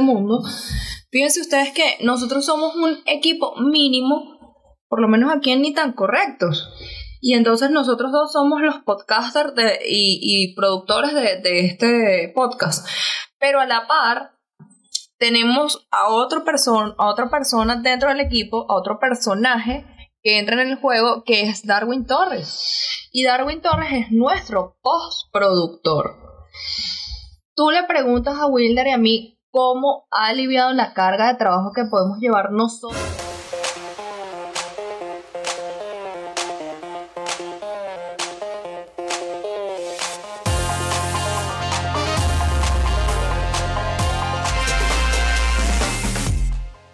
mundo. Fíjense ustedes que nosotros somos un equipo mínimo, por lo menos aquí en Ni Tan Correctos. Y entonces nosotros dos somos los podcasters y, productores de, este podcast. Pero a la par, tenemos a, otro a otra persona dentro del equipo, a otro personaje que entra en el juego, que es Darwin Torres. Y Darwin Torres es nuestro postproductor. Tú le preguntas a Wilder y a mí cómo ha aliviado la carga de trabajo que podemos llevar nosotros.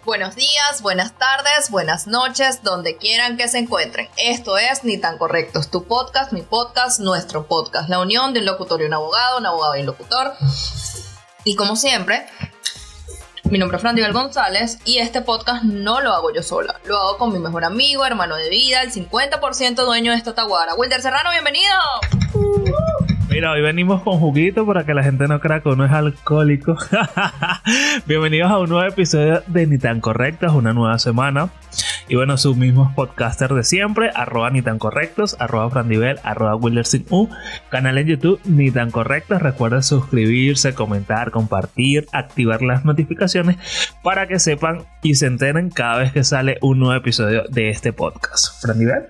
Buenos días, buenas tardes, buenas noches, donde quieran que se encuentren. Esto es Ni tan correctos, tu podcast, mi podcast, nuestro podcast, la unión de un locutor y un abogado, un abogado y un locutor. Y como siempre, mi nombre es Frandival González y este podcast no lo hago yo sola, lo hago con mi mejor amigo, hermano de vida, el 50% dueño de esta taguara. Wilder Serrano, bienvenido. Mira, hoy venimos con juguito para que la gente no crea que uno es alcohólico. Bienvenidos a un nuevo episodio de Ni tan correctos, una nueva semana. Y bueno, sus mismos podcasters de siempre, arroba ni tan correctos, arroba frandivel, arroba U, canal en YouTube ni tan correctos. Recuerden suscribirse, comentar, compartir, activar las notificaciones para que sepan y se enteren cada vez que sale un nuevo episodio de este podcast. Frandivel.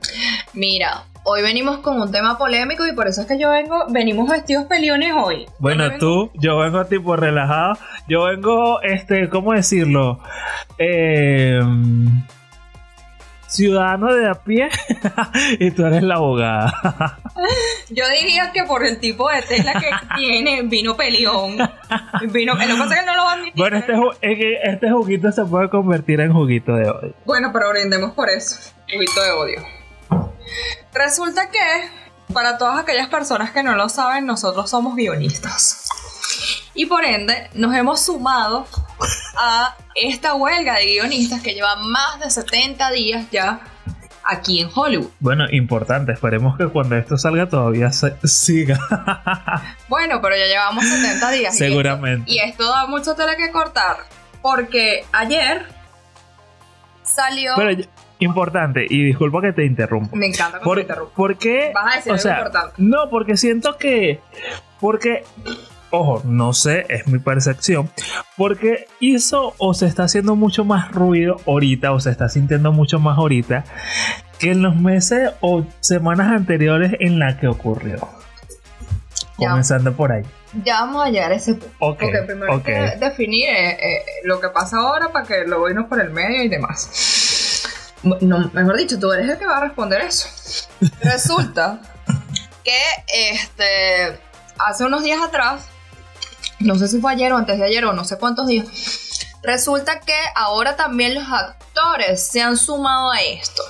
Mira, hoy venimos con un tema polémico y por eso es que yo vengo, venimos vestidos peliones hoy. Bueno, tú, yo vengo tipo relajado, yo vengo, este, ¿cómo decirlo? Eh, ciudadano de a pie y tú eres la abogada. Yo diría que por el tipo de tela que tiene, vino pelión. Vino, lo que pasa es que no lo van a admitir. Bueno, este, este juguito se puede convertir en juguito de odio. Bueno, pero brindemos por eso. Juguito de odio. Resulta que, para todas aquellas personas que no lo saben, nosotros somos guionistas. Y por ende, nos hemos sumado a esta huelga de guionistas que lleva más de 70 días ya aquí en Hollywood. Bueno, importante, esperemos que cuando esto salga todavía siga. bueno, pero ya llevamos 70 días. Seguramente. Y esto, da mucho tela que cortar, porque ayer salió... Importante, y disculpa que te interrumpa. Me encanta que te interrumpa. ¿Por qué? Vas a decir o sea, importante. No, porque siento que. Porque. Ojo, no sé, es mi percepción. Porque hizo o se está haciendo mucho más ruido ahorita, o se está sintiendo mucho más ahorita, que en los meses o semanas anteriores en la que ocurrió. Comenzando por ahí. Ya vamos a llegar a ese punto. Okay, porque primero hay que definir eh, eh, lo que pasa ahora para que luego irnos por el medio y demás no, mejor dicho, tú eres el que va a responder eso. Resulta que este hace unos días atrás, no sé si fue ayer o antes de ayer o no sé cuántos días, resulta que ahora también los actores se han sumado a esto.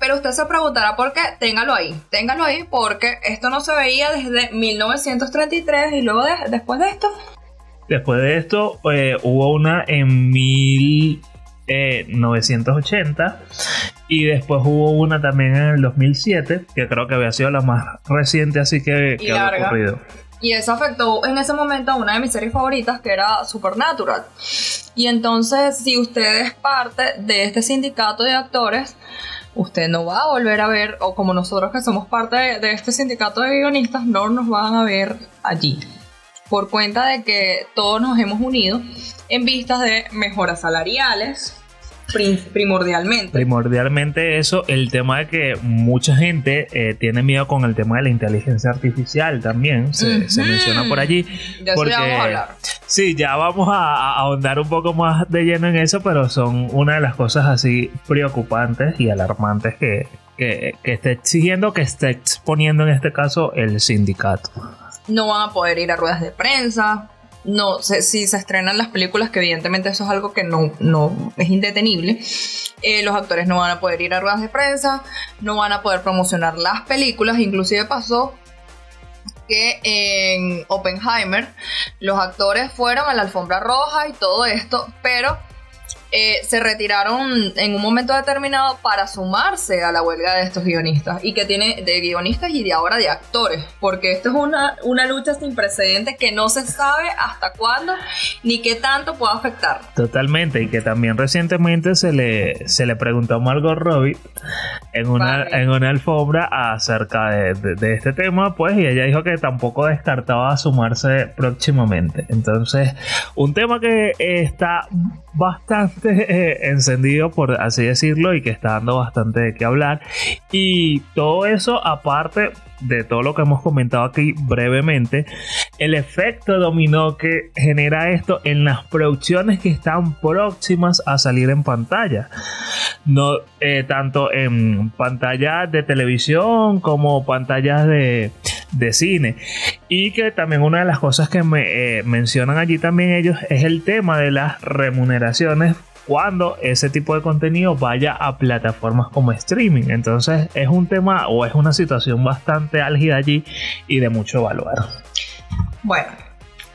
Pero usted se preguntará por qué, téngalo ahí, téngalo ahí porque esto no se veía desde 1933 y luego después de esto. Después de esto eh, hubo una en mil 980 eh, y después hubo una también en el 2007 que creo que había sido la más reciente así que, que había ocurrido. Y eso afectó en ese momento a una de mis series favoritas que era Supernatural. Y entonces si usted es parte de este sindicato de actores, usted no va a volver a ver, o como nosotros que somos parte de este sindicato de guionistas, no nos van a ver allí. Por cuenta de que todos nos hemos unido en vistas de mejoras salariales, primordialmente. Primordialmente eso, el tema de que mucha gente eh, tiene miedo con el tema de la inteligencia artificial también, se, menciona por allí. Ya porque, vamos a hablar. Sí, ya vamos a, ahondar un poco más de lleno en eso, pero son una de las cosas así preocupantes y alarmantes que, que, que está exigiendo, que está exponiendo en este caso el sindicato. No van a poder ir a ruedas de prensa, no sé si se estrenan las películas, que evidentemente eso es algo que no, no es indetenible. Eh, los actores no van a poder ir a ruedas de prensa, no van a poder promocionar las películas, inclusive pasó que en Oppenheimer los actores fueron a la alfombra roja y todo esto, pero eh, se retiraron en un momento determinado para sumarse a la huelga de estos guionistas y que tiene de guionistas y de ahora de actores, porque esto es una, una lucha sin precedentes que no se sabe hasta cuándo ni qué tanto puede afectar. Totalmente, y que también recientemente se le, se le preguntó a Margot Robbie en una, en una alfombra acerca de, este tema, pues, y ella dijo que tampoco descartaba sumarse próximamente. Entonces, un tema que está bastante eh, encendido, por así decirlo, y que está dando bastante de qué hablar. Y todo eso, aparte de todo lo que hemos comentado aquí brevemente, el efecto dominó que genera esto en las producciones que están próximas a salir en pantalla. No, eh, tanto en pantallas de televisión como pantallas de, cine. Y que también una de las cosas que me eh, mencionan allí también ellos es el tema de las remuneraciones cuando ese tipo de contenido vaya a plataformas como streaming. Entonces es un tema o es una situación bastante álgida allí y de mucho valor. Bueno,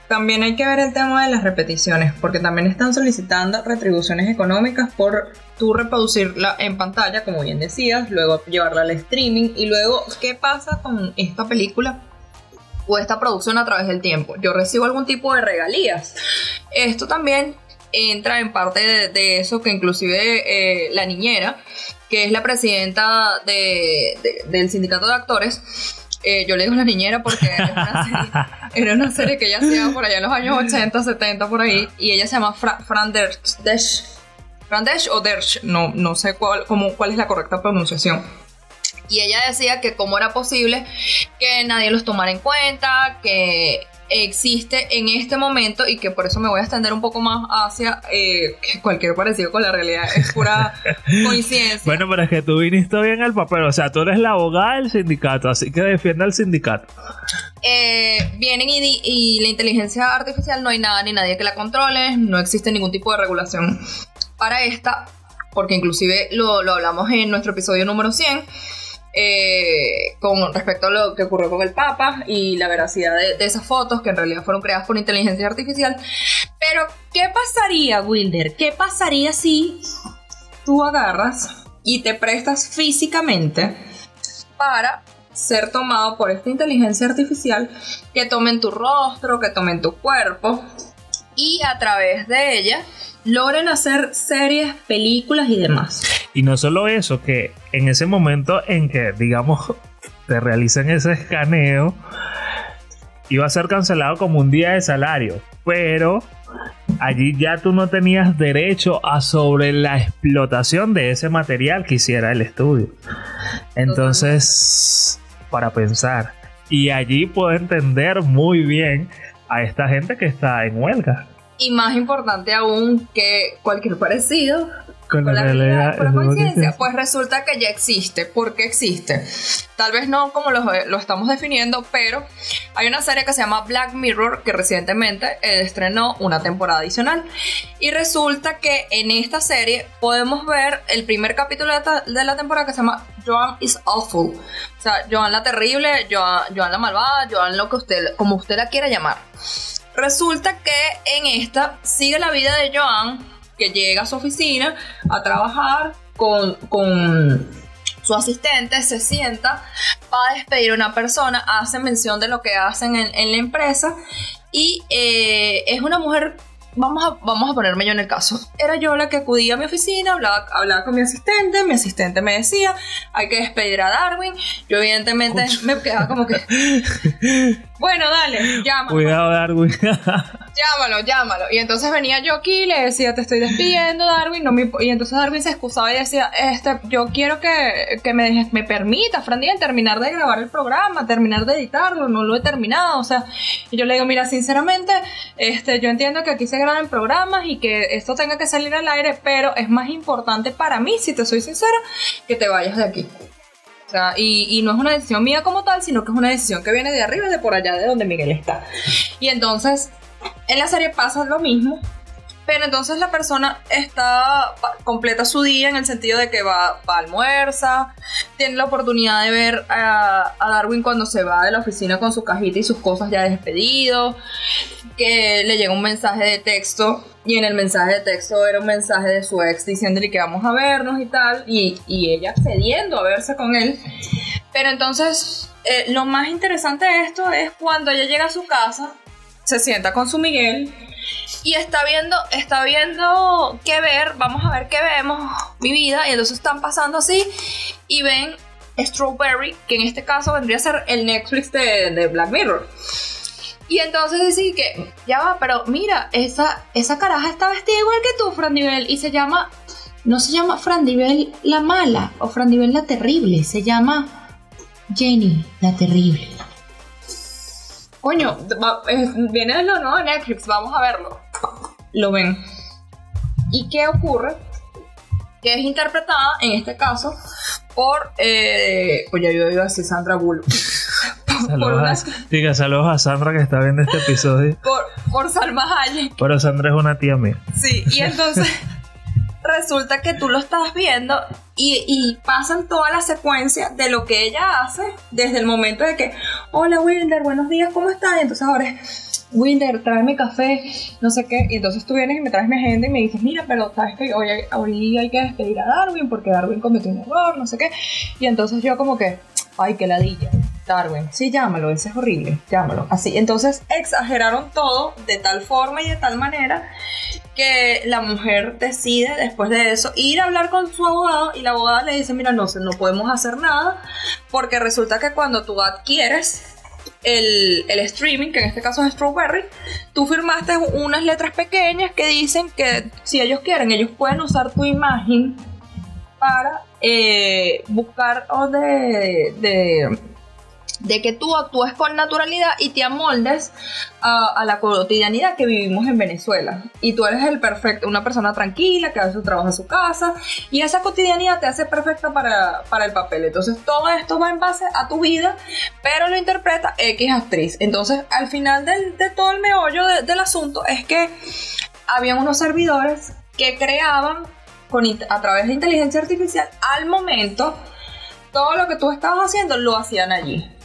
también hay que ver el tema de las repeticiones, porque también están solicitando retribuciones económicas por tú reproducirla en pantalla, como bien decías, luego llevarla al streaming y luego, ¿qué pasa con esta película? o esta producción a través del tiempo. Yo recibo algún tipo de regalías. Esto también entra en parte de, eso que inclusive eh, la niñera, que es la presidenta del sindicato de actores, eh, yo le digo la niñera porque era una, serie, que ella hacía por allá en los años 80, 70, por ahí, y ella se llama Fran Dersch. o Dersch, no, no sé cuál, cómo, cuál es la correcta pronunciación. Y ella decía que cómo era posible que nadie los tomara en cuenta, que existe en este momento y que por eso me voy a extender un poco más hacia eh, cualquier parecido con la realidad es pura coincidencia. Bueno, pero es que tú viniste bien al papel, o sea, tú eres la abogada del sindicato, así que defiende al sindicato. Eh, vienen y, y la inteligencia artificial no hay nada ni nadie que la controle, no existe ningún tipo de regulación para esta, porque inclusive lo, lo hablamos en nuestro episodio número 100 eh, con respecto a lo que ocurrió con el Papa y la veracidad de, esas fotos que en realidad fueron creadas por inteligencia artificial. Pero, ¿qué pasaría, Wilder? ¿Qué pasaría si tú agarras y te prestas físicamente para ser tomado por esta inteligencia artificial que tomen tu rostro, que tomen tu cuerpo y a través de ella logren hacer series, películas y demás. Y no solo eso, que en ese momento en que, digamos, te realicen ese escaneo, iba a ser cancelado como un día de salario, pero allí ya tú no tenías derecho a sobre la explotación de ese material que hiciera el estudio. Entonces, para pensar, y allí puedo entender muy bien a esta gente que está en huelga. Y más importante aún que cualquier parecido con, la, realidad, con la conciencia, pues resulta que ya existe. ¿Por qué existe? Tal vez no como lo, lo, estamos definiendo, pero hay una serie que se llama Black Mirror que recientemente eh, estrenó una temporada adicional. Y resulta que en esta serie podemos ver el primer capítulo de, la temporada que se llama Joan is Awful. O sea, Joan la terrible, Joan, Joan la malvada, Joan lo que usted, como usted la quiera llamar. Resulta que en esta sigue la vida de Joan, que llega a su oficina a trabajar con, su asistente, se sienta, va a despedir a una persona, hace mención de lo que hacen en, la empresa y eh, es una mujer vamos a, vamos a ponerme yo en el caso. Era yo la que acudía a mi oficina, hablaba, hablaba con mi asistente, mi asistente me decía, hay que despedir a Darwin. Yo evidentemente me quedaba como que... bueno, dale, llámalo. Cuidado, Darwin. llámalo, llámalo. Y entonces venía yo aquí y le decía, te estoy despidiendo, Darwin. No me... Y entonces Darwin se excusaba y decía, este, yo quiero que, que me, me permita, Frandiel, terminar de grabar el programa, terminar de editarlo, no lo he terminado. O sea, y yo le digo, mira, sinceramente, este, yo entiendo que aquí se en programas y que esto tenga que salir al aire, pero es más importante para mí, si te soy sincera, que te vayas de aquí. O sea, y, no es una decisión mía como tal, sino que es una decisión que viene de arriba, de por allá de donde Miguel está. Y entonces, en la serie pasa lo mismo, Pero entonces la persona está completa su día en el sentido de que va, va a almuerza, tiene la oportunidad de ver a, Darwin cuando se va de la oficina con su cajita y sus cosas ya despedido, que le llega un mensaje de texto y en el mensaje de texto era un mensaje de su ex diciéndole que vamos a vernos y tal, y, y ella accediendo a verse con él. Pero entonces eh, lo más interesante de esto es cuando ella llega a su casa, se sienta con su Miguel y está viendo, está viendo qué ver, vamos a ver qué vemos, mi vida, y entonces están pasando así y ven Strawberry, que en este caso vendría a ser el Netflix de, Black Mirror. Y entonces dice que, ya va, pero mira, esa, esa caraja está vestida igual que tú, Frandivel, y se llama, no se llama Frandivel la mala o Frandivel la terrible, se llama Jenny la terrible. Coño, viene de lo nuevo de Netflix, vamos a verlo. Lo ven. ¿Y qué ocurre? Que es interpretada, en este caso, por. Eh, oye, yo iba a decir Sandra Bullock. Saludos, Diga, saludos a Sandra que está viendo este episodio. Por, por Salma Hayek. Pero Sandra es una tía mía. Sí, y entonces resulta que tú lo estás viendo y, pasan toda la secuencia de lo que ella hace desde el momento de que, hola Wilder, buenos días, ¿cómo estás? Y entonces ahora es, Wilder, tráeme café, no sé qué. Y entonces tú vienes y me traes mi agenda y me dices, mira, pero sabes que hoy, hoy hay que despedir a Darwin porque Darwin cometió un error, no sé qué. Y entonces yo como que, ay, qué ladilla. Darwin, sí, llámalo, ese es horrible, llámalo. Así, entonces exageraron todo de tal forma y de tal manera que la mujer decide después de eso ir a hablar con su abogado y la abogada le dice, mira, no, no podemos hacer nada porque resulta que cuando tú adquieres el, el, streaming, que en este caso es Strawberry, tú firmaste unas letras pequeñas que dicen que si ellos quieren, ellos pueden usar tu imagen para eh, buscar o de de que tú actúes con naturalidad y te amoldes a, la cotidianidad que vivimos en Venezuela. Y tú eres el perfecto, una persona tranquila que hace su trabajo en su casa y esa cotidianidad te hace perfecta para, el papel. Entonces todo esto va en base a tu vida, pero lo interpreta X actriz. Entonces al final de todo el meollo del asunto es que habían unos servidores que creaban con, a través de inteligencia artificial al momento todo lo que tú estabas haciendo lo hacían allí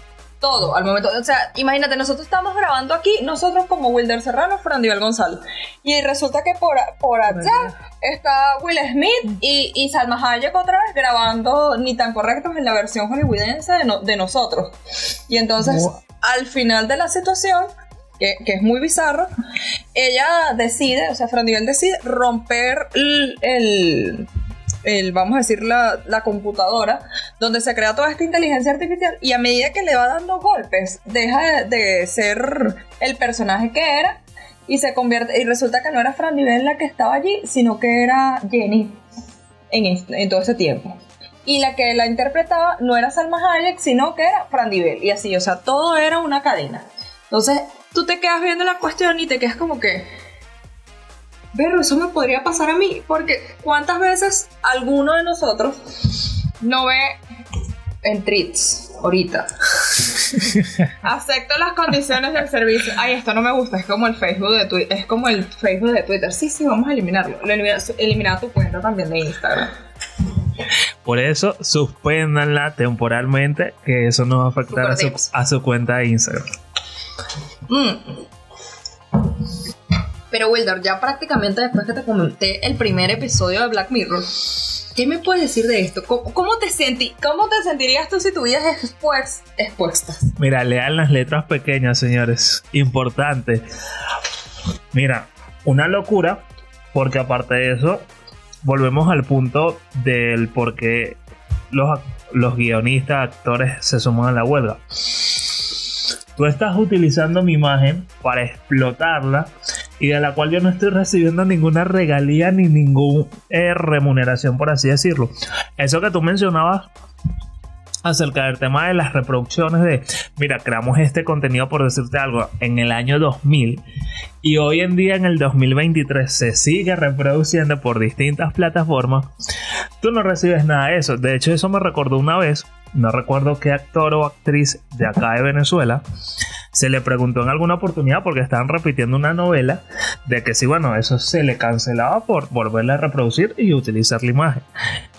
todo al momento. O sea, imagínate, nosotros estamos grabando aquí, nosotros como Wilder Serrano, Frandival González. Y resulta que por, por allá está Will Smith y, y, Salma Hayek otra vez grabando ni tan correctos en la versión hollywoodense de, de nosotros. Y entonces, al final de la situación, que, que, es muy bizarro, ella decide, o sea, Frandival decide romper el el, vamos a decir, la, la, computadora, donde se crea toda esta inteligencia artificial y a medida que le va dando golpes, deja de, ser el personaje que era y se convierte, y resulta que no era Fran Nivel la que estaba allí, sino que era Jenny en, en todo ese tiempo. Y la que la interpretaba no era Salma Hayek, sino que era Fran Nivel. Y así, o sea, todo era una cadena. Entonces, tú te quedas viendo la cuestión y te quedas como que, pero eso me podría pasar a mí, porque ¿cuántas veces alguno de nosotros no ve en treats ahorita? Acepto las condiciones del servicio. Ay, esto no me gusta, es como el Facebook de Twitter, es como el Facebook de Twitter. Sí, sí, vamos a eliminarlo. Eliminar tu cuenta también de Instagram. Por eso, suspéndanla temporalmente, que eso no va a afectar a su, cuenta de Instagram. Mm. Pero Wilder, ya prácticamente después que te comenté el primer episodio de Black Mirror, ¿qué me puedes decir de esto? ¿Cómo, te, sentí, cómo te sentirías tú si tuvieras expuestas? expuestas? Mira, lean las letras pequeñas, señores. Importante. Mira, una locura, porque aparte de eso, volvemos al punto del por qué los, los guionistas, actores se suman a la huelga. Tú estás utilizando mi imagen para explotarla y de la cual yo no estoy recibiendo ninguna regalía ni ninguna eh, remuneración, por así decirlo. Eso que tú mencionabas acerca del tema de las reproducciones de, mira, creamos este contenido por decirte algo en el año 2000 y hoy en día en el 2023 se sigue reproduciendo por distintas plataformas, tú no recibes nada de eso. De hecho, eso me recordó una vez no recuerdo qué actor o actriz de acá de Venezuela, se le preguntó en alguna oportunidad porque estaban repitiendo una novela de que si bueno, eso se le cancelaba por volverla a reproducir y utilizar la imagen.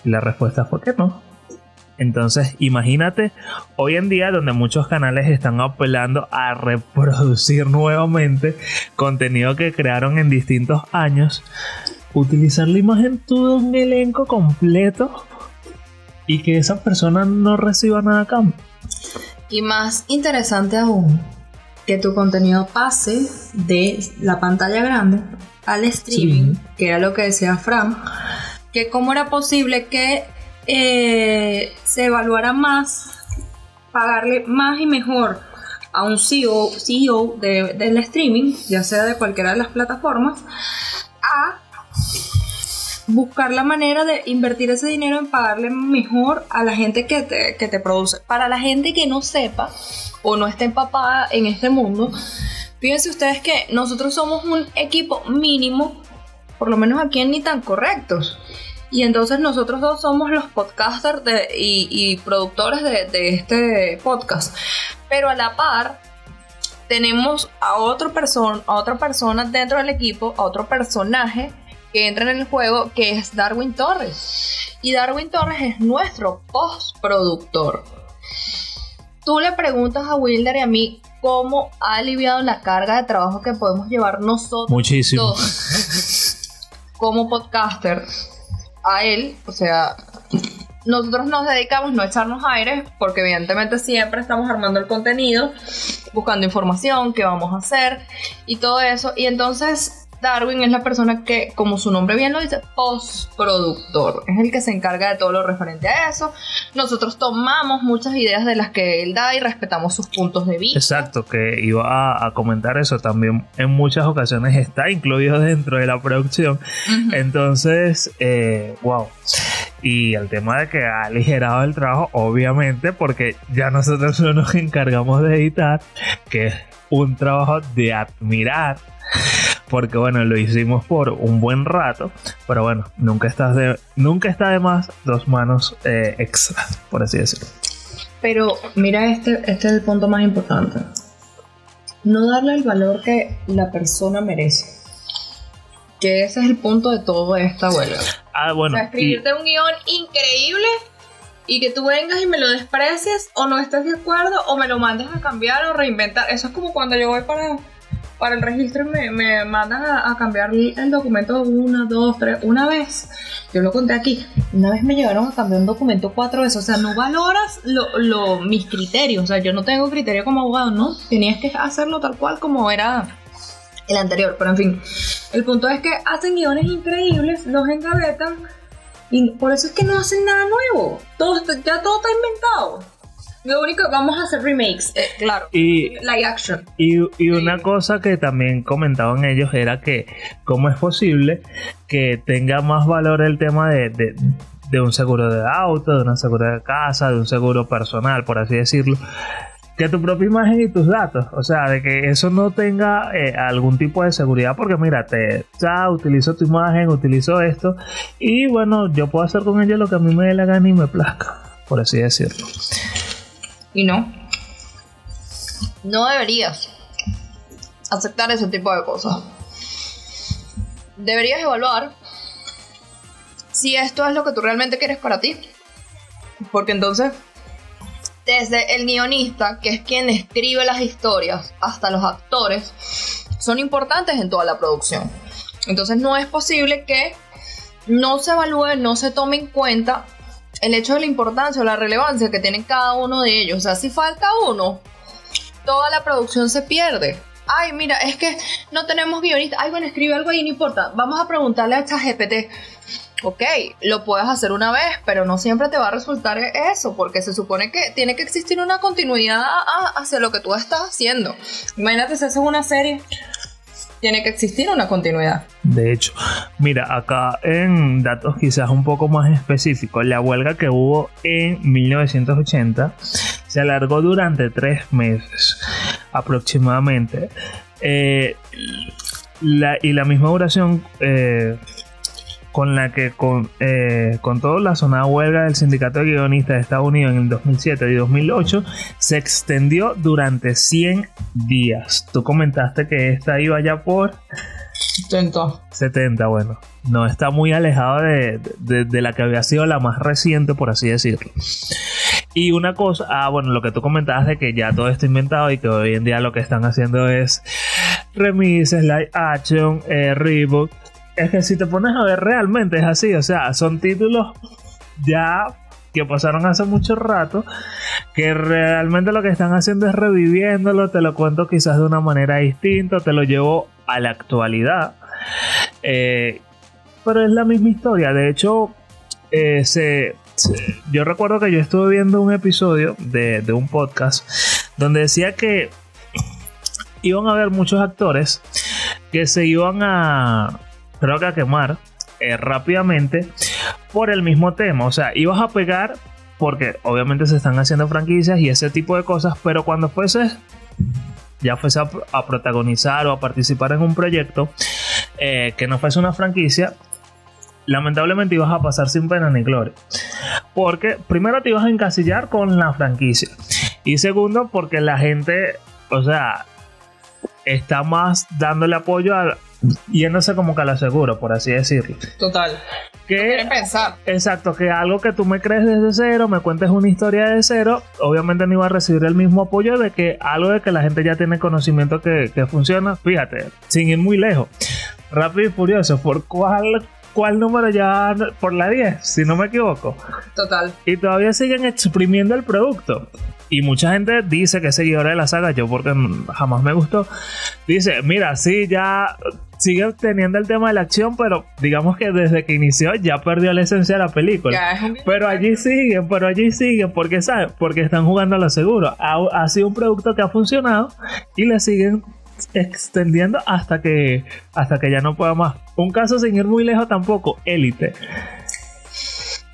Y la respuesta fue que no. Entonces, imagínate hoy en día donde muchos canales están apelando a reproducir nuevamente contenido que crearon en distintos años, utilizar la imagen todo un elenco completo y que esa persona no reciba nada a cambio. Y más interesante aún, que tu contenido pase de la pantalla grande al streaming, que era lo que decía Fran, que cómo era posible que eh, se evaluara más, pagarle más y mejor a un CEO, CEO del streaming, ya sea de cualquiera de las plataformas, a buscar la manera de invertir ese dinero en pagarle mejor a la gente que te, que te produce. Para la gente que no sepa o no esté empapada en este mundo, fíjense ustedes que nosotros somos un equipo mínimo, por lo menos aquí en Ni Tan Correctos. Y entonces nosotros dos somos los podcasters y, productores de, este podcast. Pero a la par, tenemos a, otro a otra persona dentro del equipo, a otro personaje que entra en el juego, que es Darwin Torres. Y Darwin Torres es nuestro postproductor. Tú le preguntas a Wilder y a mí cómo ha aliviado la carga de trabajo que podemos llevar nosotros. Muchísimo. como podcaster a él, o sea, nosotros nos dedicamos no a echarnos aire, porque evidentemente siempre estamos armando el contenido, buscando información, qué vamos a hacer y todo eso. Y entonces Darwin es la persona que, como su nombre bien lo dice, postproductor. Es el que se encarga de todo lo referente a eso. Nosotros tomamos muchas ideas de las que él da y respetamos sus puntos de vista. Exacto, que iba a, comentar eso también. En muchas ocasiones está incluido dentro de la producción. Entonces, eh, wow. Y el tema de que ha aligerado el trabajo, obviamente, porque ya nosotros no nos encargamos de editar, que es un trabajo de admirar porque bueno, lo hicimos por un buen rato, pero bueno, nunca, estás de, nunca está de más dos manos eh, extra, por así decirlo. Pero mira, este, este es el punto más importante. No darle el valor que la persona merece. Que ese es el punto de todo esta huelga. Ah, bueno. O sea, escribirte un guion increíble y que tú vengas y me lo desprecies o no estés de acuerdo o me lo mandes a cambiar o reinventar. Eso es como cuando yo voy para para el registro me, me mandan a, cambiar el documento una, dos, tres, una vez. Yo lo conté aquí. Una vez me llegaron a cambiar un documento cuatro veces. O sea, no valoras lo, mis criterios. O sea, yo no tengo criterio como abogado, ¿no? Tenías que hacerlo tal cual como era el anterior. Pero en fin, el punto es que hacen guiones increíbles, los engavetan. Y por eso es que no hacen nada nuevo. Todo, ya todo está inventado. Lo único, vamos a hacer remakes, eh, claro. Y, live action. Y, una cosa que también comentaban ellos era que, ¿cómo es posible que tenga más valor el tema de, de, un seguro de auto, de una seguro de casa, de un seguro personal, por así decirlo? que tu propia imagen y tus datos. O sea, de que eso no tenga eh, algún tipo de seguridad, porque mira, te, ya utilizo tu imagen, utilizo esto, y bueno, yo puedo hacer con ello lo que a mí me dé la gana y me plazca, por así decirlo. Y no. No deberías aceptar ese tipo de cosas. Deberías evaluar si esto es lo que tú realmente quieres para ti. Porque entonces, desde el guionista, que es quien escribe las historias, hasta los actores, son importantes en toda la producción. Entonces no es posible que no se evalúe, no se tome en cuenta el hecho de la importancia o la relevancia que tienen cada uno de ellos. O sea, si falta uno, toda la producción se pierde. Ay, mira, es que no tenemos guionista. Ay, bueno, escribe algo ahí, no importa. Vamos a preguntarle a esta GPT. Ok, lo puedes hacer una vez, pero no siempre te va a resultar eso, porque se supone que tiene que existir una continuidad hacia lo que tú estás haciendo. Imagínate si haces una serie tiene que existir una continuidad. De hecho, mira, acá en datos quizás un poco más específicos, la huelga que hubo en 1980 se alargó durante tres meses aproximadamente. Eh, y la misma duración eh, con la que con, eh, con toda la zona huelga del sindicato de guionistas de Estados Unidos en el 2007 y 2008 se extendió durante 100 días. Tú comentaste que esta iba ya por 70. 70, bueno. No está muy alejado de, de, de, la que había sido la más reciente, por así decirlo. Y una cosa, ah, bueno, lo que tú comentabas de que ya todo está inventado y que hoy en día lo que están haciendo es remises, live action, eh, reboot. Es que si te pones a ver realmente es así, o sea, son títulos ya que pasaron hace mucho rato, que realmente lo que están haciendo es reviviéndolo, te lo cuento quizás de una manera distinta, te lo llevo a la actualidad. Eh, pero es la misma historia, de hecho, eh, se, yo recuerdo que yo estuve viendo un episodio de, de un podcast donde decía que iban a haber muchos actores que se iban a, creo a quemar eh, rápidamente por el mismo tema. O sea, ibas a pegar porque obviamente se están haciendo franquicias y ese tipo de cosas, pero cuando fueses ya fuese a, a protagonizar o a participar en un proyecto eh, que no fuese una franquicia, lamentablemente ibas a pasar sin pena ni gloria. Porque primero te ibas a encasillar con la franquicia. Y segundo, porque la gente, o sea, está más dándole apoyo a yéndose como que a la seguro, por así decirlo. Total. Que, no pensar. Exacto, que algo que tú me crees desde cero, me cuentes una historia de cero, obviamente no iba a recibir el mismo apoyo de que algo de que la gente ya tiene conocimiento que, que funciona. Fíjate, sin ir muy lejos. Rápido y Furioso, ¿por cuál ¿Cuál número ya? Por la 10, si no me equivoco. Total. Y todavía siguen exprimiendo el producto. Y mucha gente dice que es seguidora de la saga, yo porque jamás me gustó. Dice, mira, sí, ya sigue teniendo el tema de la acción, pero digamos que desde que inició ya perdió la esencia de la película. Pero allí siguen, pero allí siguen, porque ¿sabes? Porque están jugando a lo seguro. Ha, ha sido un producto que ha funcionado y le siguen extendiendo hasta que hasta que ya no pueda más. Un caso sin ir muy lejos tampoco, Élite.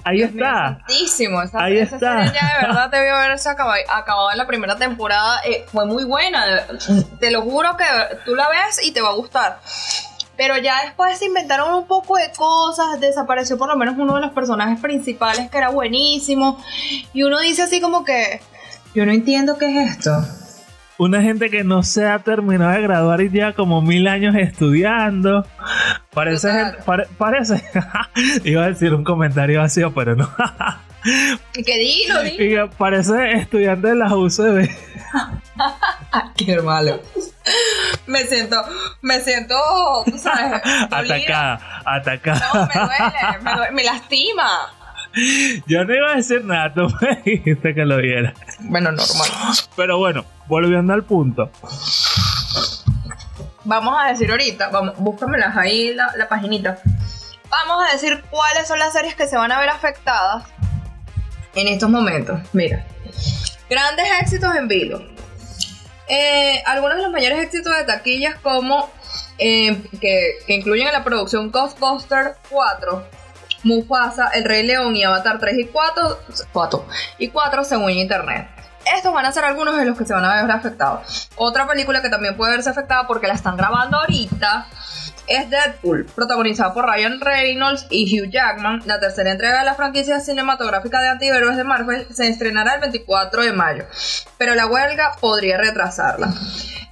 Ahí Dios está. Mío, esa, Ahí esa está. Serie ya de verdad debió haberse acabado, acabado en la primera temporada. Eh, fue muy buena. Te lo juro que tú la ves y te va a gustar. Pero ya después se inventaron un poco de cosas. Desapareció por lo menos uno de los personajes principales que era buenísimo. Y uno dice así como que. Yo no entiendo qué es esto una gente que no se ha terminado de graduar y ya como mil años estudiando. Parece, gente, pare, parece. Iba a decir un comentario vacío, pero no. ¿Qué dilo, dilo? Parece estudiante de la UCB. Qué malo. Me siento, me siento, ¿sabes? Atacada, atacada. No, me duele, me, duele, me lastima. Yo no iba a decir nada, tú me dijiste que lo viera. Bueno, normal. Pero bueno, volviendo al punto. Vamos a decir ahorita, vamos, búscamelas ahí la, la paginita. Vamos a decir cuáles son las series que se van a ver afectadas en estos momentos. Mira, grandes éxitos en vilo. Eh, algunos de los mayores éxitos de taquillas como eh, que, que incluyen en la producción Ghostbusters 4, Mufasa, El Rey León y Avatar 3 y 4, 4 y 4 según internet. Estos van a ser algunos de los que se van a ver afectados. Otra película que también puede verse afectada porque la están grabando ahorita es Deadpool, protagonizada por Ryan Reynolds y Hugh Jackman. La tercera entrega de la franquicia cinematográfica de antihéroes de Marvel se estrenará el 24 de mayo, pero la huelga podría retrasarla.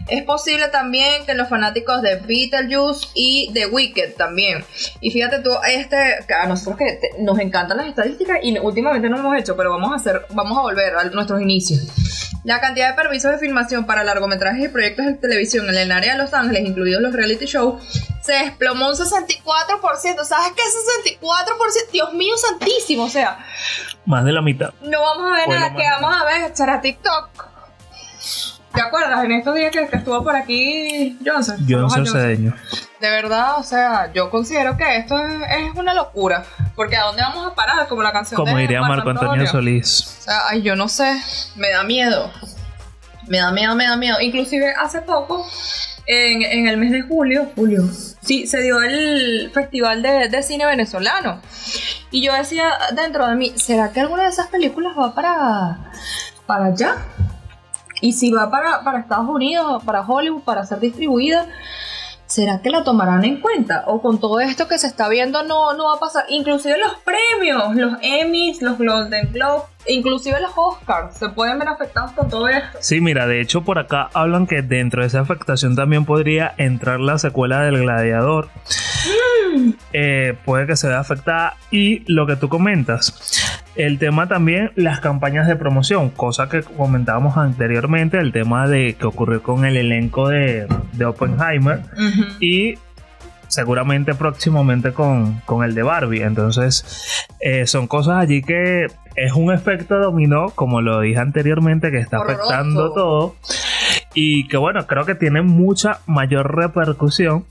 Es posible también que los fanáticos de Beetlejuice y de Wicked también. Y fíjate tú, este, a nosotros que nos encantan las estadísticas y últimamente no hemos hecho, pero vamos a hacer, vamos a volver a nuestros inicios. La cantidad de permisos de filmación para largometrajes y proyectos de televisión en el área de Los Ángeles, incluidos los reality shows, se desplomó un 64%. ¿Sabes qué? 64%. Dios mío santísimo. O sea. Más de la mitad. No vamos a ver nada. que vamos a ver? Echar TikTok. ¿Te acuerdas? En estos días que, que estuvo por aquí Johnson. Johnson Cedeño. De verdad, o sea, yo considero que esto es, es una locura. Porque ¿a dónde vamos a parar? Como la canción Como de diría Marco Antonio Solís. O sea, ay, yo no sé. Me da miedo. Me da miedo, me da miedo. Inclusive hace poco, en, en el mes de julio, julio, sí, se dio el Festival de, de Cine Venezolano. Y yo decía dentro de mí, ¿será que alguna de esas películas va para, para allá? Y si va para, para Estados Unidos, para Hollywood, para ser distribuida, ¿será que la tomarán en cuenta? O con todo esto que se está viendo no, no va a pasar. Inclusive los premios, los Emmys, los Golden Globes, inclusive los Oscars, se pueden ver afectados con todo esto. Sí, mira, de hecho por acá hablan que dentro de esa afectación también podría entrar la secuela del Gladiador. Mm. Eh, puede que se vea afectada. Y lo que tú comentas, el tema también, las campañas de promoción, cosa que comentábamos anteriormente, el tema de que ocurrió con el elenco de, de Oppenheimer y seguramente próximamente con, con, el de Barbie. Entonces, eh, son cosas allí que es un efecto dominó, como lo dije anteriormente, que está afectando todo y que bueno, creo que tiene mucha mayor repercusión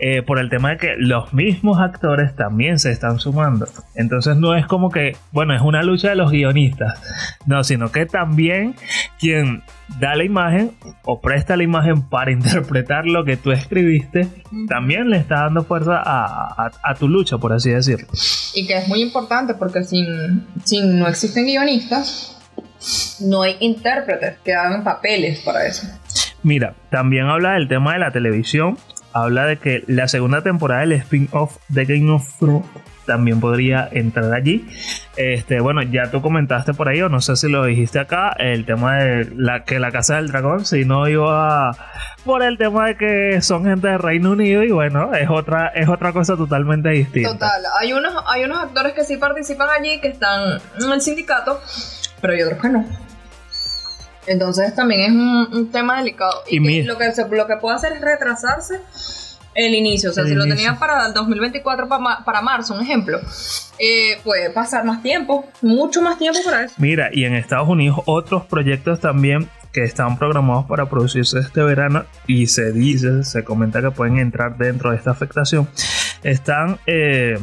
eh, por el tema de que los mismos actores también se están sumando. Entonces no es como que, bueno, es una lucha de los guionistas, no, sino que también quien da la imagen o presta la imagen para interpretar lo que tú escribiste, también le está dando fuerza a, tu lucha, por así decirlo. Y que es muy importante porque sin, sin no existen guionistas, no hay intérpretes que hagan papeles para eso. Mira, también habla del tema de la televisión. Habla de que la segunda temporada del spin-off de Game of Thrones también podría entrar allí. Este, bueno, ya tú comentaste por ahí, o no sé si lo dijiste acá, el tema de la, que la Casa del Dragón, si no iba por el tema de que son gente de Reino Unido y bueno, es otra, es otra cosa totalmente distinta. Total, hay unos, hay unos actores que sí participan allí, que están en el sindicato, pero hay otros que no. Entonces también es un, tema delicado. Y, lo, que lo que puede hacer es retrasarse el inicio. O sea, si lo tenían para el 2024, para, para marzo, un ejemplo, eh, puede pasar más tiempo, mucho más tiempo para eso. Mira, y en Estados Unidos otros proyectos también que están programados para producirse este verano y se dice, se comenta que pueden entrar dentro de esta afectación, están... Eh,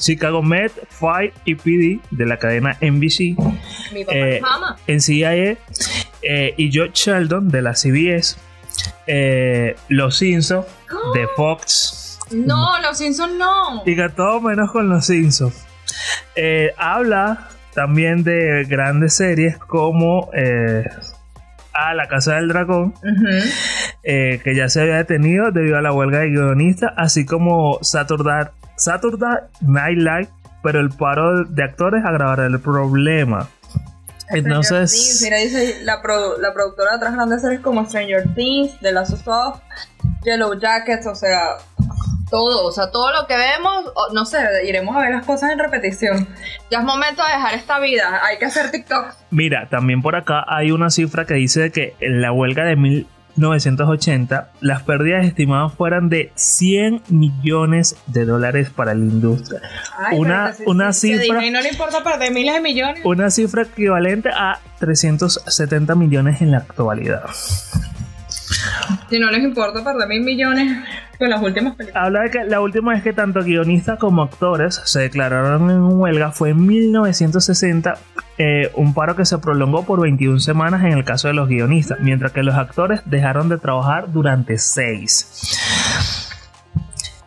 Chicago Med, Fight y PD de la cadena NBC, eh, NCIA eh, y George Sheldon de la CBS, eh, Los Simpsons de Fox. No, Los Simpsons no. Diga todo menos con Los Simpsons. Eh, habla también de grandes series como a La Casa del Dragón, que ya se había detenido debido a la huelga de guionistas, así como Saturday Saturday Night Live, pero el paro de actores agravará el problema. Entonces. mira, dice la, la productora de otras grandes series como Stranger Things, The Last of Us, Yellow Jackets, o sea, todo, o sea, todo lo que vemos, no sé, iremos a ver las cosas en repetición. Ya es momento de dejar esta vida, hay que hacer TikTok. Mira, también por acá hay una cifra que dice que en la huelga de mil 1980, las pérdidas estimadas fueran de 100 millones de dólares para la industria. una, una cifra. no le importa perder miles de millones. Una cifra equivalente a 370 millones en la actualidad. Si no les importa perder mil millones con las últimas películas. Habla de que la última vez que tanto guionistas como actores se declararon en huelga fue en 1960 eh, un paro que se prolongó por 21 semanas en el caso de los guionistas, mientras que los actores dejaron de trabajar durante 6.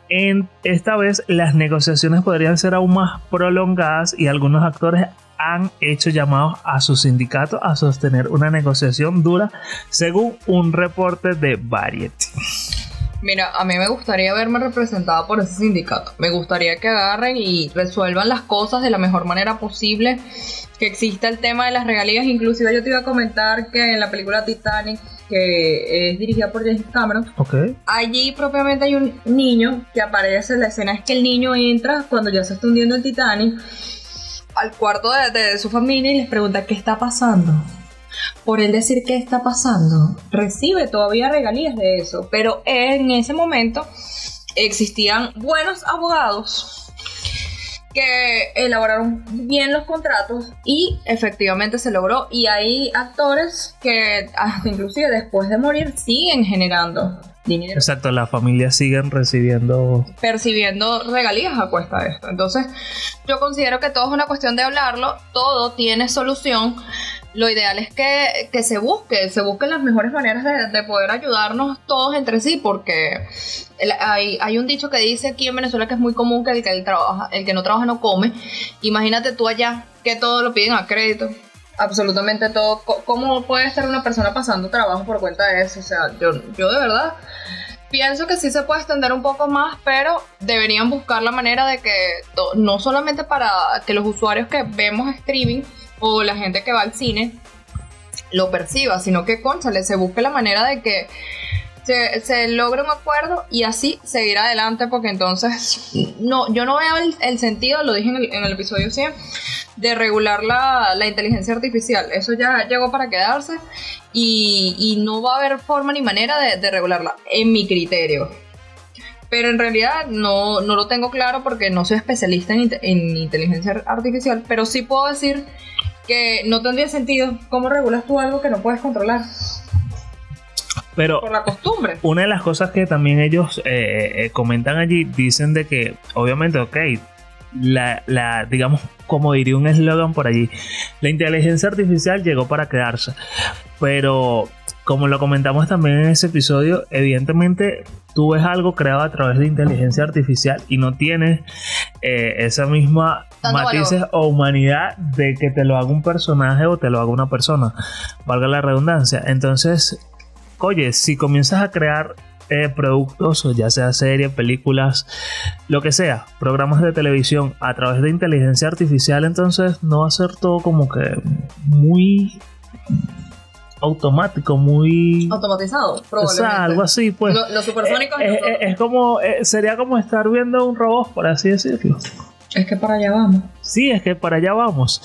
En esta vez las negociaciones podrían ser aún más prolongadas y algunos actores han hecho llamados a su sindicato a sostener una negociación dura, según un reporte de Variety. Mira, a mí me gustaría verme representada por ese sindicato. Me gustaría que agarren y resuelvan las cosas de la mejor manera posible que exista el tema de las regalías. Inclusive yo te iba a comentar que en la película Titanic, que es dirigida por James Cameron, allí propiamente hay un niño que aparece. La escena es que el niño entra cuando ya se está hundiendo el Titanic al cuarto de, su familia y les pregunta qué está pasando. Por él decir qué está pasando, recibe todavía regalías de eso, pero en ese momento existían buenos abogados que elaboraron bien los contratos y efectivamente se logró. Y hay actores que hasta inclusive después de morir siguen generando dinero. Exacto, las familias siguen recibiendo... Percibiendo regalías a cuesta de esto. Entonces, yo considero que todo es una cuestión de hablarlo, todo tiene solución lo ideal es que, se busque, se busquen las mejores maneras de, poder ayudarnos todos entre sí, porque hay, hay, un dicho que dice aquí en Venezuela que es muy común que el que, trabaja, el que no trabaja no come. Imagínate tú allá que todo lo piden a crédito. Absolutamente todo. ¿Cómo puede estar una persona pasando trabajo por cuenta de eso? O sea, yo, yo de verdad pienso que sí se puede extender un poco más, pero deberían buscar la manera de que no solamente para que los usuarios que vemos streaming o la gente que va al cine lo perciba, sino que, conchale, se busque la manera de que se, logre un acuerdo y así seguir adelante, porque entonces, no, yo no veo el, sentido, lo dije en el, episodio 100, de regular la, inteligencia artificial. Eso ya llegó para quedarse y, no va a haber forma ni manera de, regularla, en mi criterio. Pero en realidad no, lo tengo claro porque no soy especialista en inteligencia artificial, pero sí puedo decir que no tendría sentido cómo regulas tú algo que no puedes controlar. Pero por la costumbre. Una de las cosas que también ellos eh, eh, comentan allí, dicen de que, obviamente, ok, la, la digamos, como diría un eslogan por allí, la inteligencia artificial llegó para quedarse. Pero, como lo comentamos también en ese episodio, evidentemente tú ves algo creado a través de inteligencia artificial y no tienes eh, esa misma matices o humanidad de que te lo haga un personaje o te lo haga una persona, valga la redundancia. Entonces, oye, si comienzas a crear eh, productos, ya sea series, películas, lo que sea, programas de televisión a través de inteligencia artificial, entonces no va a ser todo como que muy automático, muy automatizado, probablemente. O sea, algo así, pues. Los supersónicos. Eh, eh, es como, sería como estar viendo un robot, por así decirlo. Es que para allá vamos. Sí, es que para allá vamos.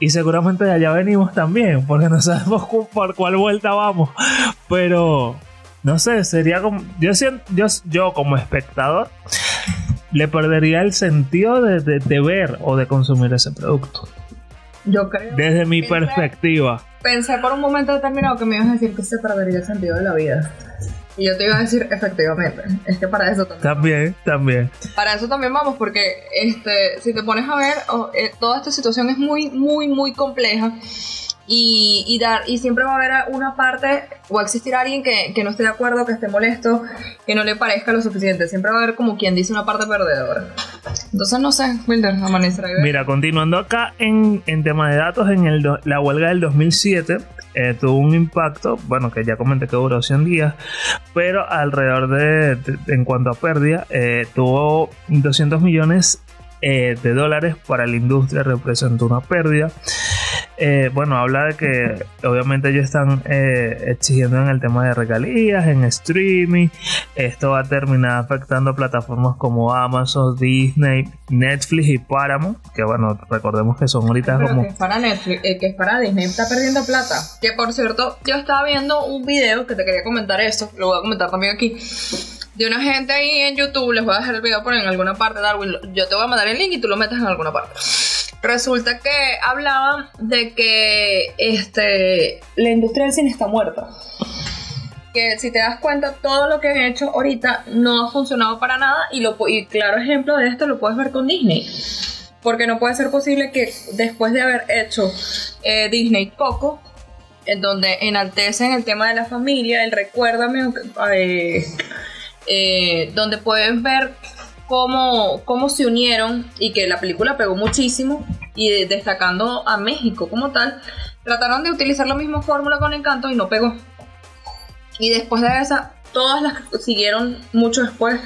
Y seguramente de allá venimos también, porque no sabemos por cuál vuelta vamos. Pero, no sé, sería como. Yo, yo, yo como espectador, le perdería el sentido de, de, ver o de consumir ese producto. Yo creo. Desde mi perspectiva. Pensé por un momento determinado que me ibas a decir que se perdería el sentido de la vida. Y yo te iba a decir, efectivamente, es que para eso también. También, también. Para eso también vamos, porque este, si te pones a ver, eh, toda esta situación es muy, muy, muy compleja. Y, dar, y siempre va a haber una parte, o va a existir alguien que, no esté de acuerdo, que esté molesto, que no le parezca lo suficiente. Siempre va a haber como quien dice una parte perdedora. Entonces, no sé, Wilder, amanecerá. Mira, continuando acá en, en tema de datos, en el la huelga del 2007 eh, tuvo un impacto, bueno, que ya comenté que duró 100 días, pero alrededor de, en cuanto a pérdida, eh, tuvo 200 millones eh, de dólares para la industria, representó una pérdida. Eh, bueno, habla de que obviamente ellos están eh, exigiendo en el tema de regalías, en streaming. Esto va a terminar afectando plataformas como Amazon, Disney, Netflix y Paramount. Que bueno, recordemos que son ahorita como. Que es para Netflix, eh, que es para Disney, está perdiendo plata. Que por cierto, yo estaba viendo un video que te quería comentar esto, lo voy a comentar también aquí de una gente ahí en YouTube, les voy a dejar el video por en alguna parte, Darwin, yo te voy a mandar el link y tú lo metes en alguna parte. Resulta que hablaban de que este, la industria del cine está muerta. Que si te das cuenta, todo lo que han hecho ahorita no ha funcionado para nada y, lo, y claro ejemplo de esto lo puedes ver con Disney. Porque no puede ser posible que después de haber hecho eh, Disney Coco, en donde enaltecen el tema de la familia, el recuérdame, eh, eh, donde pueden ver cómo, cómo se unieron y que la película pegó muchísimo y destacando a México como tal, trataron de utilizar la misma fórmula con Encanto y no pegó. Y después de esa, todas las siguieron mucho después,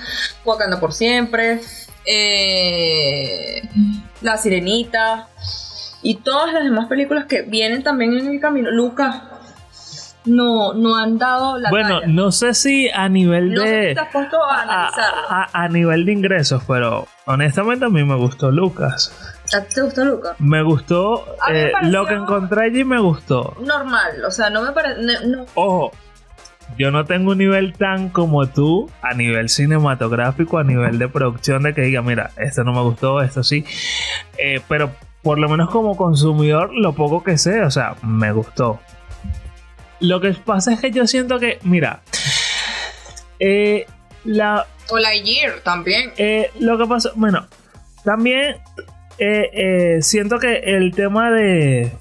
Wakanda por siempre, eh, La Sirenita y todas las demás películas que vienen también en el camino. Lucas, no, no han dado la Bueno, no sé si a nivel de. a, a, nivel de ingresos, pero honestamente a mí me gustó Lucas. ¿A ti te gustó Lucas? Me gustó. Eh, lo que encontré allí me gustó. Normal, o sea, no me parece. No. Ojo, yo no tengo un nivel tan como tú a nivel cinematográfico, a nivel de producción, de que diga, mira, esto no me gustó, esto sí. Eh, pero por lo menos como consumidor, lo poco que sé, o sea, me gustó. Lo que pasa es que yo siento que, mira, eh, la... O la Year también. Eh, lo que pasa, bueno, también eh, siento que el tema de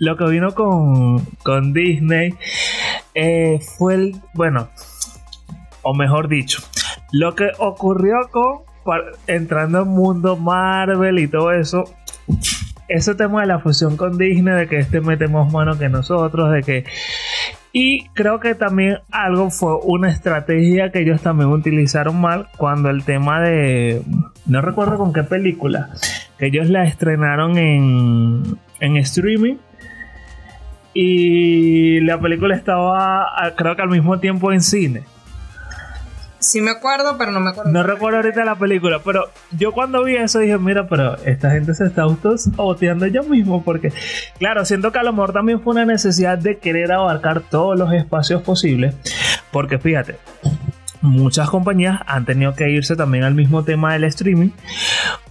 lo que vino con, con Disney fue el, bueno, o mejor dicho, lo que ocurrió con entrando en mundo Marvel y todo eso ese tema de la fusión con Disney, de que este metemos mano que nosotros, de que Y creo que también algo fue una estrategia que ellos también utilizaron mal cuando el tema de... No recuerdo con qué película, que ellos la estrenaron en, en streaming. Y la película estaba, creo que al mismo tiempo en cine. Sí me acuerdo, pero no me acuerdo. No recuerdo ahorita la película, pero yo cuando vi eso dije, mira, pero esta gente se está autosaboteando yo mismo, porque, claro, siento que a lo mejor también fue una necesidad de querer abarcar todos los espacios posibles, porque fíjate, muchas compañías han tenido que irse también al mismo tema del streaming,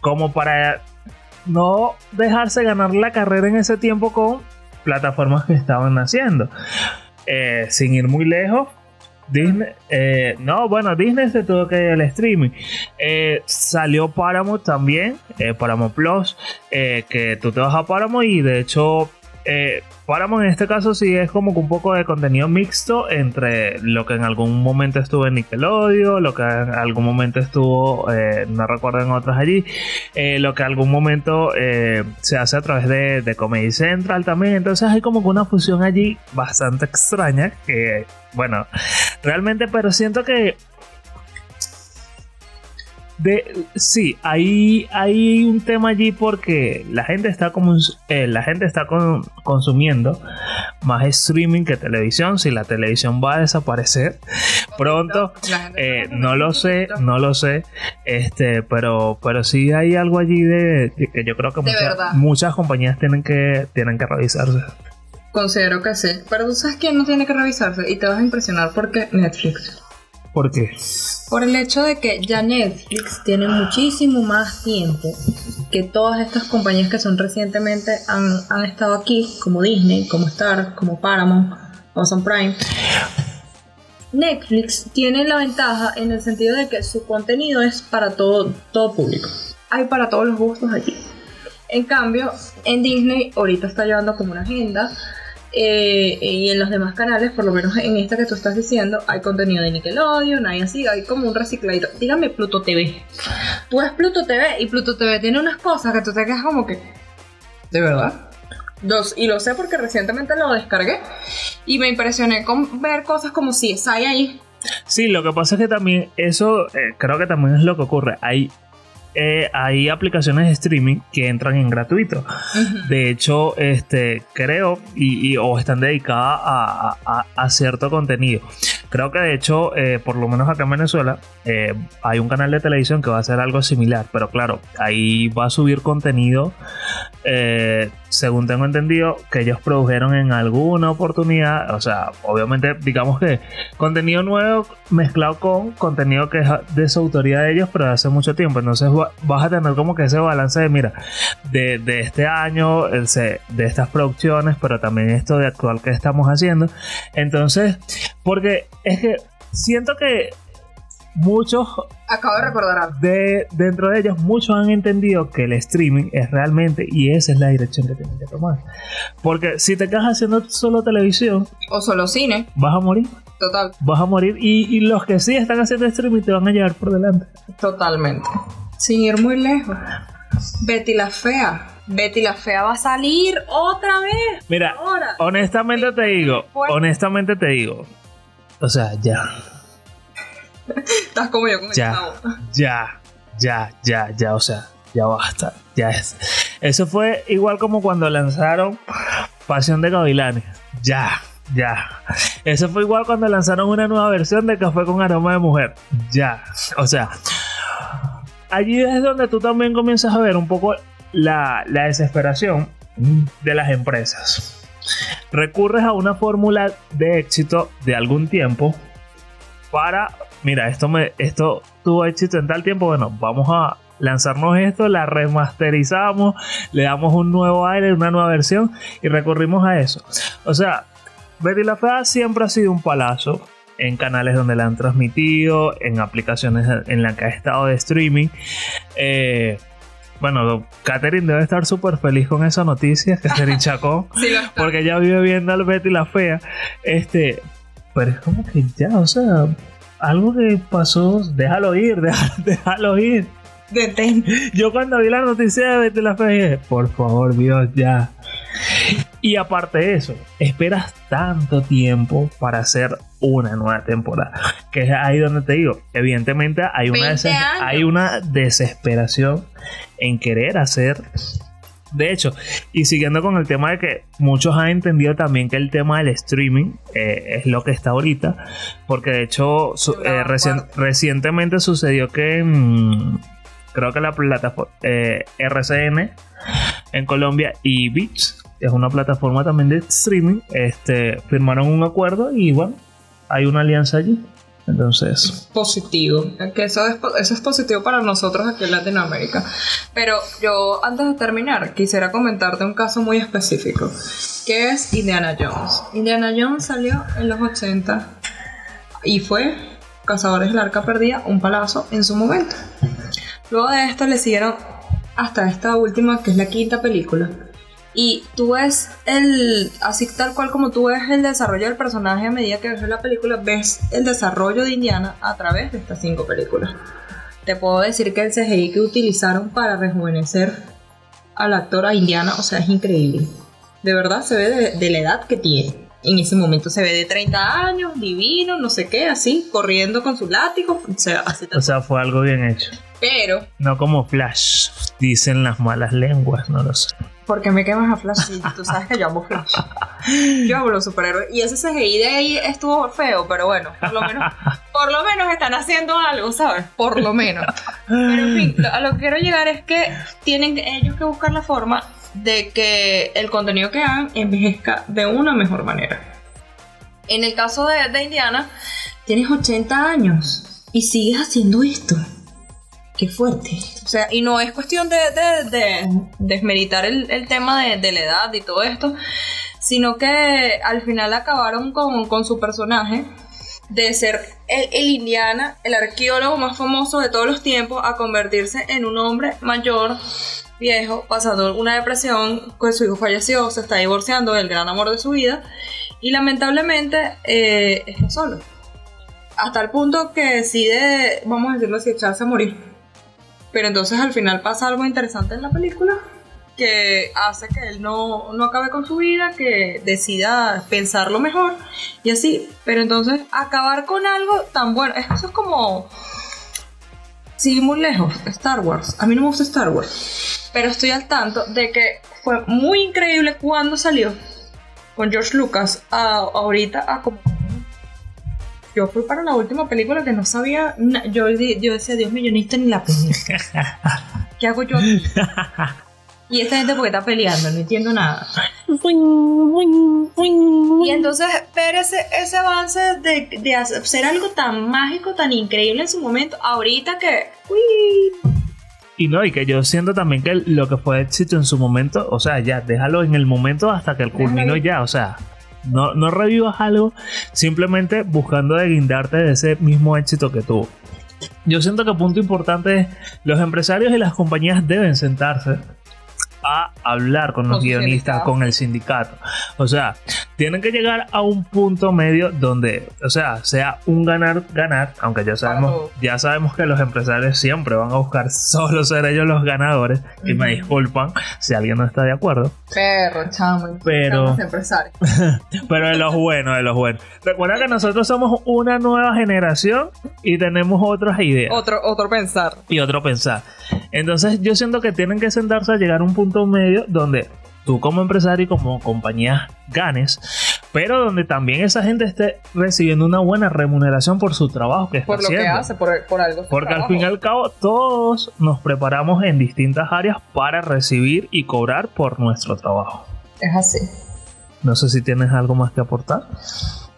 como para no dejarse ganar la carrera en ese tiempo con plataformas que estaban haciendo. Eh, sin ir muy lejos, Disney, eh, no, bueno, Disney se tuvo que ir al streaming. Eh, salió Paramount también, eh, Paramount Plus, que tú te vas a Paramount y de hecho eh, Paramount en este caso sí es como que un poco de contenido mixto entre lo que en algún momento estuvo en Nickelodeon, lo que en algún momento estuvo, eh, no recuerdo en otras allí, eh, lo que en algún momento eh, se hace a través de, Comedy Central también. Entonces hay como que una fusión allí bastante extraña que, bueno, realmente, pero siento que de, sí, hay, hay un tema allí porque la gente está como eh, la gente está consumiendo más streaming que televisión. Si la televisión va a desaparecer pronto, eh, no lo sé, no lo sé. Este, pero, pero sí hay algo allí de que yo creo que muchas compañías tienen que, tienen que revisarse. Considero que sí. Pero tú sabes quién no tiene que revisarse y te vas a impresionar porque Netflix. ¿Por qué? Por el hecho de que ya Netflix tiene muchísimo más tiempo que todas estas compañías que son recientemente han, han estado aquí, como Disney, como Star, como Paramount, Amazon Prime. Netflix tiene la ventaja en el sentido de que su contenido es para todo, todo público. Hay para todos los gustos aquí. En cambio, en Disney ahorita está llevando como una agenda eh, y en los demás canales, por lo menos en esta que tú estás diciendo, hay contenido de Nickelodeon, hay así, hay como un recicladito. Dígame Pluto TV. Tú ves Pluto TV y Pluto TV tiene unas cosas que tú te quedas como que. ¿De verdad? Dos, y lo sé porque recientemente lo descargué y me impresioné con ver cosas como si es ahí. Sí, lo que pasa es que también eso eh, creo que también es lo que ocurre. Hay eh, hay aplicaciones de streaming que entran en gratuito. De hecho, este, creo y, o están dedicadas a, cierto contenido. Creo que de hecho, eh, por lo menos acá en Venezuela, eh, hay un canal de televisión que va a hacer algo similar. Pero claro, ahí va a subir contenido según tengo entendido, que ellos produjeron en alguna oportunidad, o sea, obviamente digamos que contenido nuevo mezclado con contenido que es de su autoría de ellos, pero de hace mucho tiempo. Entonces vas a tener como que ese balance de, mira, de, este año, de estas producciones, pero también esto de actual que estamos haciendo. Entonces, porque es que siento que muchos acabo de recordar algo. De, dentro de ellos, muchos han entendido que el streaming es realmente, y esa es la dirección que tienen que tomar. Porque si te quedas haciendo solo televisión o solo cine, vas a morir. Total. Vas a morir. Y, los que sí están haciendo streaming te van a llevar por delante. Totalmente. Sin ir muy lejos. Betty la Fea. Betty la Fea va a salir otra vez. Mira, honestamente te digo, honestamente te digo. O sea, ya Estás como yo con ya, Ya, ya, ya, ya, o sea, ya basta. Ya es. Eso fue igual como cuando lanzaron Pasión de Gavilanes. Ya, ya. Eso fue igual cuando lanzaron una nueva versión de Café con aroma de mujer. Ya. O sea, allí es donde tú también comienzas a ver un poco la, la desesperación de las empresas. Recurres a una fórmula de éxito de algún tiempo para mira, esto, me, esto tuvo éxito en tal tiempo, bueno, vamos a lanzarnos esto, la remasterizamos, le damos un nuevo aire, una nueva versión y recurrimos a eso. O sea, Betty la Fea siempre ha sido un palazo en canales donde la han transmitido, en aplicaciones en las que ha estado de streaming. Eh, bueno, Catherine debe estar súper feliz con esa noticia, Catherine Chacón, porque ella vive viendo al Betty la Fea. Este, pero es como que ya, o sea, algo que pasó, déjalo ir, déjalo, ir. Detén. Yo cuando vi la noticia de Betty la Fe por favor, Dios, ya. Y aparte de eso, esperas tanto tiempo para hacer una nueva temporada. Que es ahí donde te digo, evidentemente hay una, 20 deses- años. hay una desesperación en querer hacer. De hecho, y siguiendo con el tema de que muchos han entendido también que el tema del streaming eh, es lo que está ahorita, porque de hecho su- eh, recien- recientemente sucedió que mm, creo que la plataforma eh, RCN en Colombia y Beats, es una plataforma también de streaming, este, firmaron un acuerdo y bueno, hay una alianza allí. Entonces, positivo. Que eso es, eso es positivo para nosotros aquí en Latinoamérica. Pero yo, antes de terminar, quisiera comentarte un caso muy específico, que es Indiana Jones. Indiana Jones salió en los 80 y fue Cazadores del Arca Perdida, un palazo en su momento. Luego de esto le siguieron hasta esta última, que es la quinta película. Y tú ves el, así tal cual como tú ves el desarrollo del personaje a medida que ves la película, ves el desarrollo de Indiana a través de estas cinco películas. Te puedo decir que el CGI que utilizaron para rejuvenecer al actor a Indiana, o sea, es increíble. De verdad se ve de, la edad que tiene. En ese momento se ve de 30 años, divino, no sé qué, así, corriendo con su látigo, o sea, fue algo bien hecho. Pero, No como Flash, dicen las malas lenguas, no lo sé. ¿por qué me quemas a Flash? Tú sabes que yo amo Flash. Yo amo los superhéroes. Y ese CGI de ahí estuvo feo, pero bueno, por lo menos, por lo menos están haciendo algo, ¿sabes? Por lo menos. Pero en fin, a lo que quiero llegar es que tienen ellos que buscar la forma de que el contenido que hagan envejezca de una mejor manera. En el caso de, de Indiana, tienes 80 años y sigues haciendo esto. Fuerte. O sea, y no es cuestión de, de- de desmeritar el, tema de, la edad y todo esto, sino que al final acabaron con, con su personaje de ser el, el Indiana, el arqueólogo más famoso de todos los tiempos, a convertirse en un hombre mayor, viejo, pasando una depresión, pues su hijo falleció, se está divorciando del gran amor de su vida, y lamentablemente eh, está solo. Hasta el punto que decide, vamos a decirlo así, echarse a morir. Pero entonces al final pasa algo interesante en la película que hace que él no, no acabe con su vida, que decida pensarlo mejor y así. Pero entonces acabar con algo tan bueno, es- eso es como... Seguimos lejos, Star Wars. A mí no me gusta Star Wars. Pero estoy al tanto de que fue muy increíble cuando salió con George Lucas a, ahorita a como... Yo fui para la última película que no sabía... Yo, yo decía, Dios mío, yo ni la película. ¿Qué hago yo aquí? Y esta gente porque está peleando, no entiendo nada. Y entonces ver ese, ese avance de, de hacer algo tan mágico, tan increíble en su momento, ahorita que... uy, Y no, y que yo siento también que lo que fue éxito en su momento, o sea, ya, déjalo en el momento hasta que el culminó ya, o sea, no, no revivas algo simplemente buscando de guindarte de ese mismo éxito que tuvo. Yo siento que punto importante es, los empresarios y las compañías deben sentarse a hablar con los Con guionistas, sindicato. con el sindicato. O sea, tienen que llegar a un punto medio donde, o sea, sea un ganar-ganar, aunque ya sabemos, ya sabemos que los empresarios siempre van a buscar solo ser ellos los ganadores. Y me disculpan si alguien no está de acuerdo. Perro, chamo. Pero- chamo, empresario. Pero de los buenos, de los buenos. Recuerda que nosotros somos una nueva generación y tenemos otras ideas Otro, otro pensar. y otro pensar. Entonces yo siento que tienen que sentarse a llegar a un punto medio donde tú como empresario y como compañía ganes, pero donde también esa gente esté recibiendo una buena remuneración por su trabajo que está Por lo que hace, por, por algo. Porque al fin y al cabo todos nos preparamos en distintas áreas para recibir y cobrar por nuestro trabajo. Es así. No sé si tienes algo más que aportar.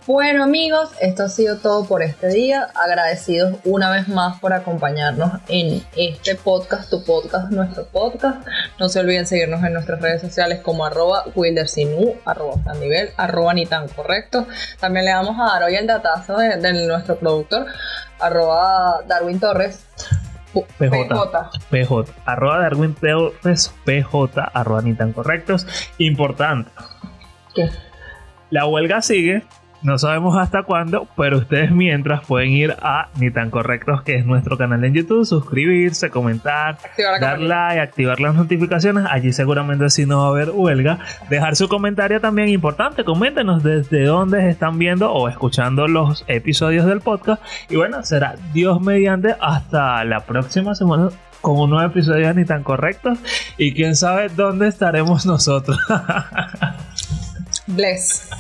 Bueno amigos, esto ha sido todo por este día. Agradecidos una vez más por acompañarnos en este podcast, tu podcast, nuestro podcast. No se olviden seguirnos en nuestras redes sociales como arroba wildersinu, arroba Frandivel, arroba ni tan correcto. También le vamos a dar hoy el datazo de, de nuestro productor, arroba Darwin Torres. PJ. PJ. PJ, arroba Darwin Torres, PJ, arroba ni tan correctos. Importante, ¿Qué? la huelga sigue, No sabemos hasta cuándo, pero ustedes mientras pueden ir a Ni tan correctos, que es nuestro canal en YouTube, suscribirse, comentar, dar like, activar las notificaciones. Allí seguramente si no va a haber huelga. Dejar su comentario también importante. Coméntenos desde dónde están viendo o escuchando los episodios del podcast. Y bueno, será Dios mediante hasta la próxima semana con un nuevo episodio Ni tan correctos. Y quién sabe dónde estaremos nosotros. Bless.